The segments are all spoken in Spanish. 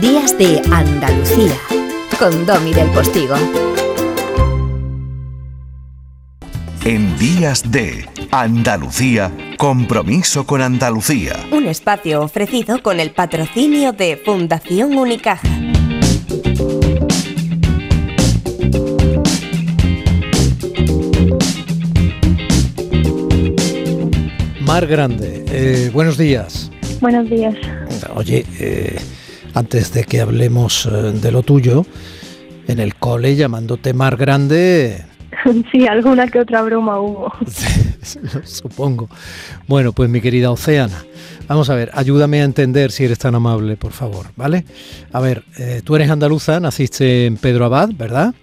Días de Andalucía con Domi del Postigo. En Días de Andalucía, compromiso con Andalucía. Un espacio ofrecido con el patrocinio de Fundación Unicaja. Mar Grande, eh, buenos días. Buenos días. Oye, eh, antes de que hablemos eh, de lo tuyo, en el cole llamándote Mar Grande. Sí, alguna que otra broma hubo. Supongo. Bueno, pues mi querida Oceana, vamos a ver, ayúdame a entender si eres tan amable, por favor, ¿vale? A ver, eh, tú eres andaluza, naciste en Pedro Abad, ¿verdad?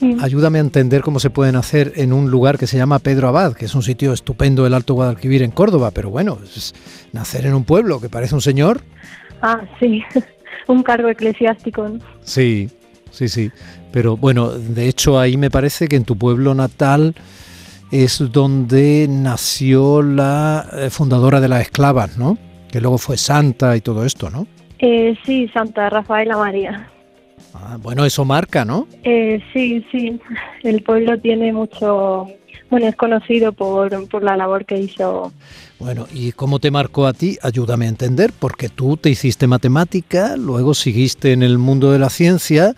Sí. Ayúdame a entender cómo se pueden hacer en un lugar que se llama Pedro Abad, que es un sitio estupendo, el Alto Guadalquivir en Córdoba, pero bueno, es nacer en un pueblo que parece un señor. Ah, sí, un cargo eclesiástico. ¿no? Sí, sí, sí. Pero bueno, de hecho ahí me parece que en tu pueblo natal es donde nació la eh, fundadora de las esclavas, ¿no? Que luego fue santa y todo esto, ¿no? Eh, sí, Santa Rafaela María. Ah, bueno, eso marca, ¿no? Eh, sí, sí, el pueblo tiene mucho, bueno, es conocido por, por la labor que hizo. Bueno, ¿y cómo te marcó a ti? Ayúdame a entender, porque tú te hiciste matemática, luego seguiste en el mundo de la ciencia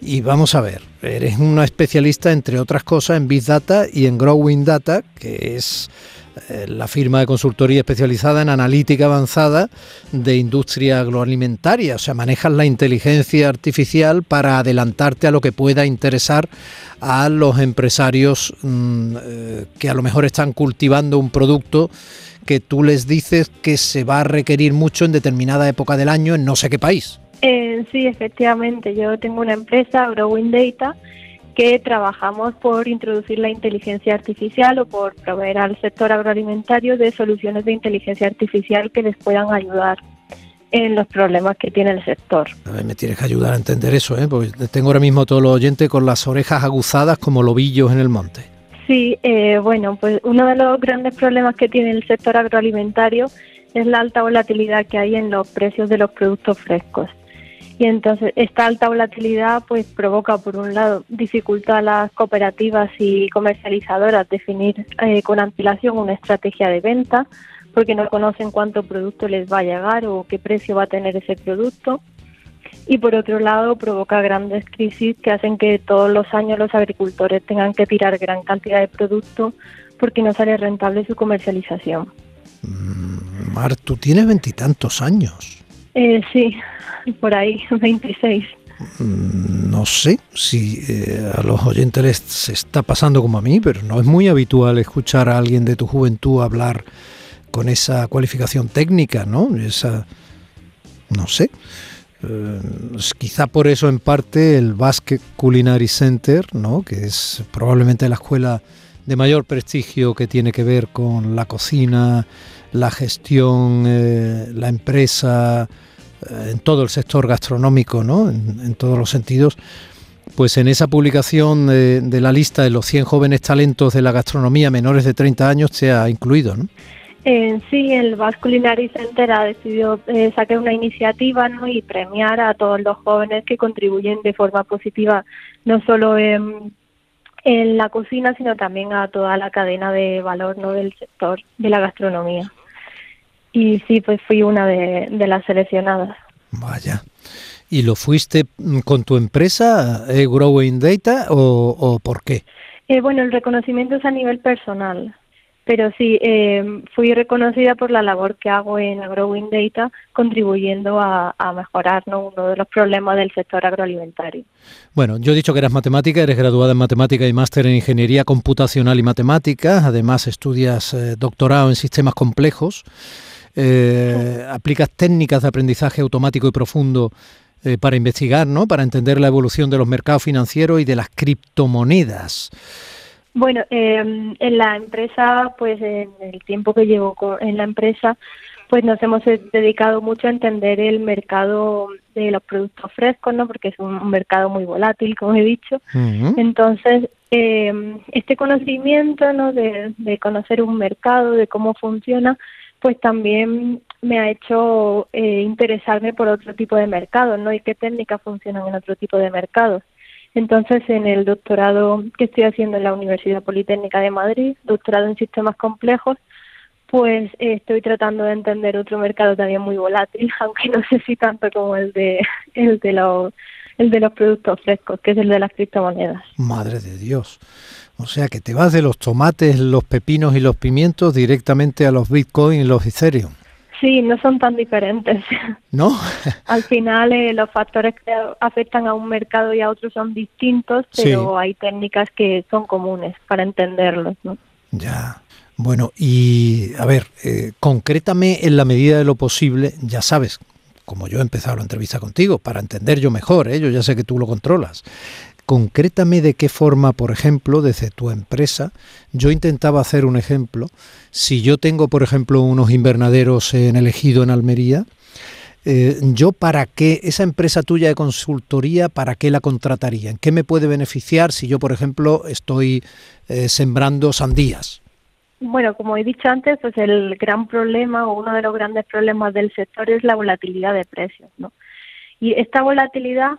y vamos a ver, eres una especialista, entre otras cosas, en Big Data y en Growing Data, que es la firma de consultoría especializada en analítica avanzada de industria agroalimentaria. O sea, manejas la inteligencia artificial para adelantarte a lo que pueda interesar a los empresarios mm, eh, que a lo mejor están cultivando un producto que tú les dices que se va a requerir mucho en determinada época del año en no sé qué país. Eh, sí, efectivamente, yo tengo una empresa, Growing Data, que trabajamos por introducir la inteligencia artificial o por proveer al sector agroalimentario de soluciones de inteligencia artificial que les puedan ayudar en los problemas que tiene el sector. A ver, me tienes que ayudar a entender eso, ¿eh? porque tengo ahora mismo a todos los oyentes con las orejas aguzadas como lobillos en el monte. Sí, eh, bueno, pues uno de los grandes problemas que tiene el sector agroalimentario es la alta volatilidad que hay en los precios de los productos frescos. Y entonces esta alta volatilidad pues provoca por un lado dificultad a las cooperativas y comercializadoras definir eh, con antelación una estrategia de venta porque no conocen cuánto producto les va a llegar o qué precio va a tener ese producto. Y por otro lado provoca grandes crisis que hacen que todos los años los agricultores tengan que tirar gran cantidad de producto porque no sale rentable su comercialización. Mm, Mar, tú tienes veintitantos años. Eh, sí, por ahí, 26. Mm, No sé si eh, a los oyentes les se está pasando como a mí, pero no es muy habitual escuchar a alguien de tu juventud hablar con esa cualificación técnica, ¿no? Esa, no sé. Eh, quizá por eso en parte el Basque Culinary Center, ¿no? Que es probablemente la escuela de mayor prestigio que tiene que ver con la cocina, la gestión, eh, la empresa, eh, en todo el sector gastronómico, ¿no? En, en todos los sentidos. Pues en esa publicación de, la lista de los 100 jóvenes talentos de la gastronomía menores de 30 años se ha incluido, ¿no? Eh, sí, el Basque Culinary Center ha decidido eh, sacar una iniciativa ¿no? y premiar a todos los jóvenes que contribuyen de forma positiva, no solo en, en la cocina, sino también a toda la cadena de valor ¿no? del sector de la gastronomía. Y sí, pues fui una de, de las seleccionadas. Vaya. ¿Y lo fuiste mm, con tu empresa, eh, Growing Data, o, o por qué? Eh, bueno, el reconocimiento es a nivel personal, pero sí, eh, fui reconocida por la labor que hago en Growing Data, contribuyendo a, mejorar ¿no? uno de los problemas del sector agroalimentario. Bueno, yo he dicho que eras matemática, eres graduada en matemática y máster en ingeniería computacional y matemáticas, además estudias eh, doctorado en sistemas complejos, eh, aplicas técnicas de aprendizaje automático y profundo eh, para investigar, ¿no? Para entender la evolución de los mercados financieros y de las criptomonedas. Bueno, eh, en la empresa, pues en el tiempo que llevo en la empresa, pues nos hemos eh, dedicado mucho a entender el mercado de los productos frescos, ¿no? Porque es un, mercado muy volátil, como he dicho. Entonces, eh, este conocimiento, ¿no? De, de conocer un mercado, de cómo funciona, pues también me ha hecho eh, interesarme por otro tipo de mercados, ¿no? Y qué técnicas funcionan en otro tipo de mercados. Entonces, en el doctorado que estoy haciendo en la Universidad Politécnica de Madrid, doctorado en sistemas complejos, pues eh, estoy tratando de entender otro mercado también muy volátil, aunque no sé si tanto como el de el de los el de los productos frescos, que es el de las criptomonedas. Madre de Dios. O sea que te vas de los tomates, los pepinos y los pimientos directamente a los Bitcoin y los Ethereum. Sí, no son tan diferentes. ¿No? Al final eh, los factores que afectan a un mercado y a otro son distintos, pero hay técnicas que son comunes para entenderlos, ¿no? Ya. Bueno, y a ver, eh, concrétame en la medida de lo posible, ya sabes, como yo he empezado la entrevista contigo, para entender yo mejor, ¿eh? yo ya sé que tú lo controlas. Concrétame de qué forma, por ejemplo, desde tu empresa, yo intentaba hacer un ejemplo. Si yo tengo, por ejemplo, unos invernaderos en elegido en Almería, eh, yo para qué, esa empresa tuya de consultoría, ¿para qué la contrataría? ¿En qué me puede beneficiar si yo, por ejemplo, estoy eh, sembrando sandías? Bueno, como he dicho antes, pues el gran problema o uno de los grandes problemas del sector es la volatilidad de precios, ¿no? Y esta volatilidad,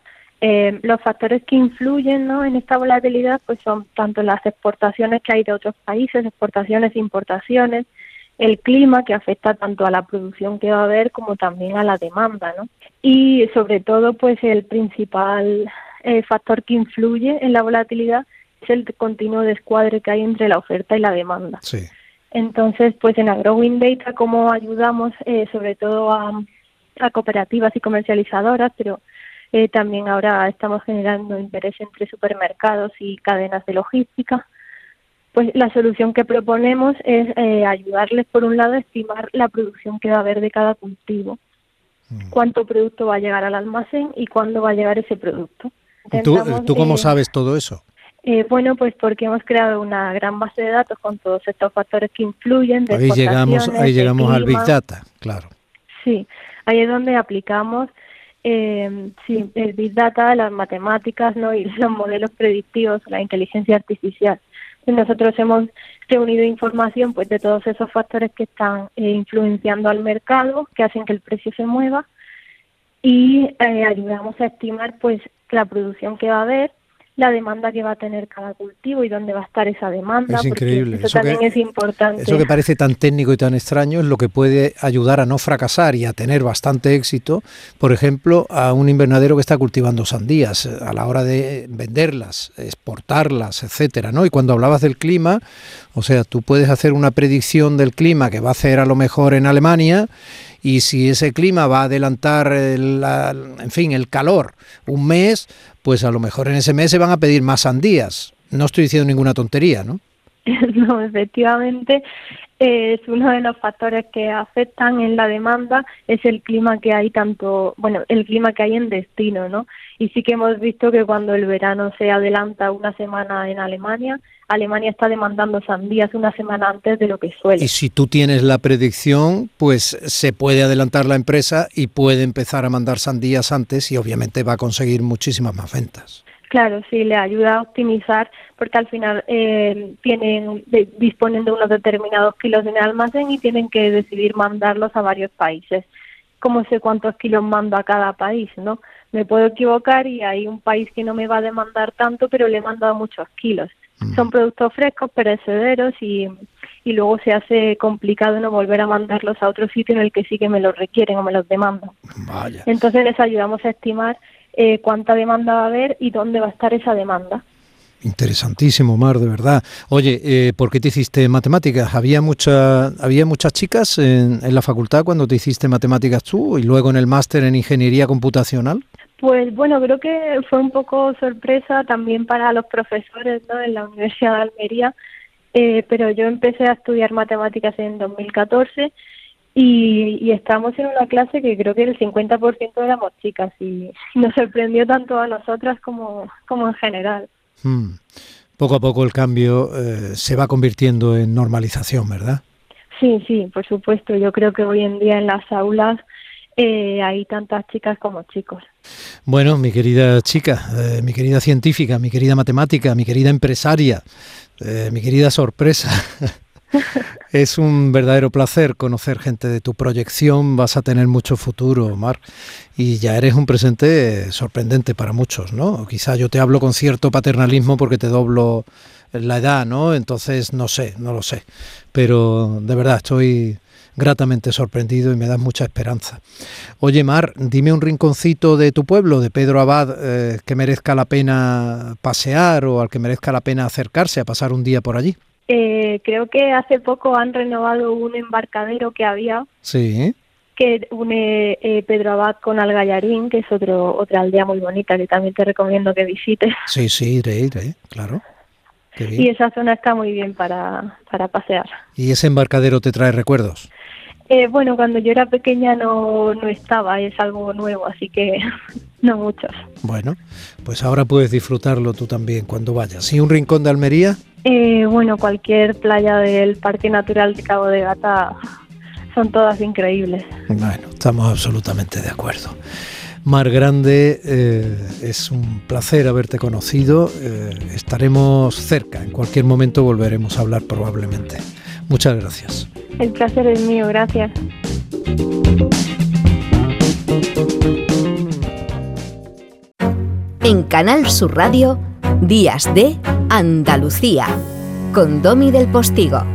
eh, los factores que influyen ¿no? en esta volatilidad pues son tanto las exportaciones que hay de otros países, exportaciones e importaciones, el clima que afecta tanto a la producción que va a haber como también a la demanda, ¿no? Y sobre todo, pues el principal eh, factor que influye en la volatilidad es el continuo descuadre que hay entre la oferta y la demanda. Entonces, pues en AgroWin Data, como ayudamos eh, sobre todo a, cooperativas y comercializadoras, pero eh, también ahora estamos generando interés entre supermercados y cadenas de logística, pues la solución que proponemos es eh, ayudarles, por un lado, a estimar la producción que va a haber de cada cultivo, mm. cuánto producto va a llegar al almacén y cuándo va a llegar ese producto. ¿Tú, ¿Tú, cómo sabes todo eso? Eh, bueno, pues porque hemos creado una gran base de datos con todos estos factores que influyen. ahí llegamos, ahí llegamos al Big Data, claro. Sí, ahí es donde aplicamos eh, sí, el Big Data, las matemáticas ¿no? y los modelos predictivos, la inteligencia artificial. Nosotros hemos reunido información pues de todos esos factores que están eh, influenciando al mercado, que hacen que el precio se mueva y eh, ayudamos a estimar pues la producción que va a haber la demanda que va a tener cada cultivo y dónde va a estar esa demanda. Es increíble. Eso, también es importante. Eso que parece tan técnico y tan extraño es lo que puede ayudar a no fracasar y a tener bastante éxito, por ejemplo, a un invernadero que está cultivando sandías a la hora de venderlas, exportarlas, etcétera, ¿no? Y cuando hablabas del clima, o sea, tú puedes hacer una predicción del clima que va a hacer a lo mejor en Alemania y si ese clima va a adelantar, el, en fin, el calor un mes, pues a lo mejor en ese mes se van a pedir más sandías. No estoy diciendo ninguna tontería, ¿no? No, efectivamente es uno de los factores que afectan en la demanda es el clima que hay tanto, bueno, el clima que hay en destino, ¿no? Y sí que hemos visto que cuando el verano se adelanta una semana en Alemania, Alemania está demandando sandías una semana antes de lo que suele. Y si tú tienes la predicción, pues se puede adelantar la empresa y puede empezar a mandar sandías antes y obviamente va a conseguir muchísimas más ventas. Claro, sí, le ayuda a optimizar porque al final eh, tienen disponen de unos determinados kilos en el almacén y tienen que decidir mandarlos a varios países. ¿Cómo sé cuántos kilos mando a cada país, no? Me puedo equivocar y hay un país que no me va a demandar tanto, pero le he mandado muchos kilos. Mm. Son productos frescos, perecederos y, y luego se hace complicado no volver a mandarlos a otro sitio en el que sí que me los requieren o me los demandan. Entonces les ayudamos a estimar eh, cuánta demanda va a haber y dónde va a estar esa demanda. Interesantísimo, Mar, de verdad. Oye, eh, ¿por qué te hiciste matemáticas? ¿Había, mucha, ¿había muchas chicas en, en, la facultad cuando te hiciste matemáticas tú y luego en el máster en ingeniería computacional? Pues bueno, creo que fue un poco sorpresa también para los profesores ¿no? en la Universidad de Almería, eh, pero yo empecé a estudiar matemáticas en 2014 y, y estamos en una clase que creo que el 50% éramos chicas y nos sorprendió tanto a nosotras como, como en general. Hmm. Poco a poco el cambio eh, se va convirtiendo en normalización, ¿verdad? Sí, sí, por supuesto. Yo creo que hoy en día en las aulas eh, hay tantas chicas como chicos. Bueno, mi querida chica, eh, mi querida científica, mi querida matemática, mi querida empresaria, mi querida sorpresa. es un verdadero placer conocer gente de tu proyección. Vas a tener mucho futuro, Mar. Y ya eres un presente sorprendente para muchos, ¿no? Quizá yo te hablo con cierto paternalismo porque te doblo la edad, ¿no? Entonces, no sé, no lo sé. Pero de verdad estoy gratamente sorprendido y me das mucha esperanza. Oye, Mar, dime un rinconcito de tu pueblo, de Pedro Abad, eh, que merezca la pena pasear o al que merezca la pena acercarse a pasar un día por allí. Eh, creo que hace poco han renovado un embarcadero que había. Sí. Que une eh, Pedro Abad con Algallarín, que es otro, otra aldea muy bonita que también te recomiendo que visites. Sí, sí, iré, iré, claro. Y esa zona está muy bien para, para pasear. ¿Y ese embarcadero te trae recuerdos? Eh, bueno, cuando yo era pequeña no, no estaba, es algo nuevo, así que no muchos. Bueno, pues ahora puedes disfrutarlo tú también cuando vayas. ¿Y un rincón de Almería? Eh, bueno, cualquier playa del Parque Natural de Cabo de Gata son todas increíbles. Bueno, estamos absolutamente de acuerdo. Mar Grande, eh, es un placer haberte conocido. estaremos cerca, en cualquier momento volveremos a hablar probablemente. Muchas gracias. El placer es mío, gracias. En Canal Sur Radio, Días de Andalucía, con Domi del Postigo.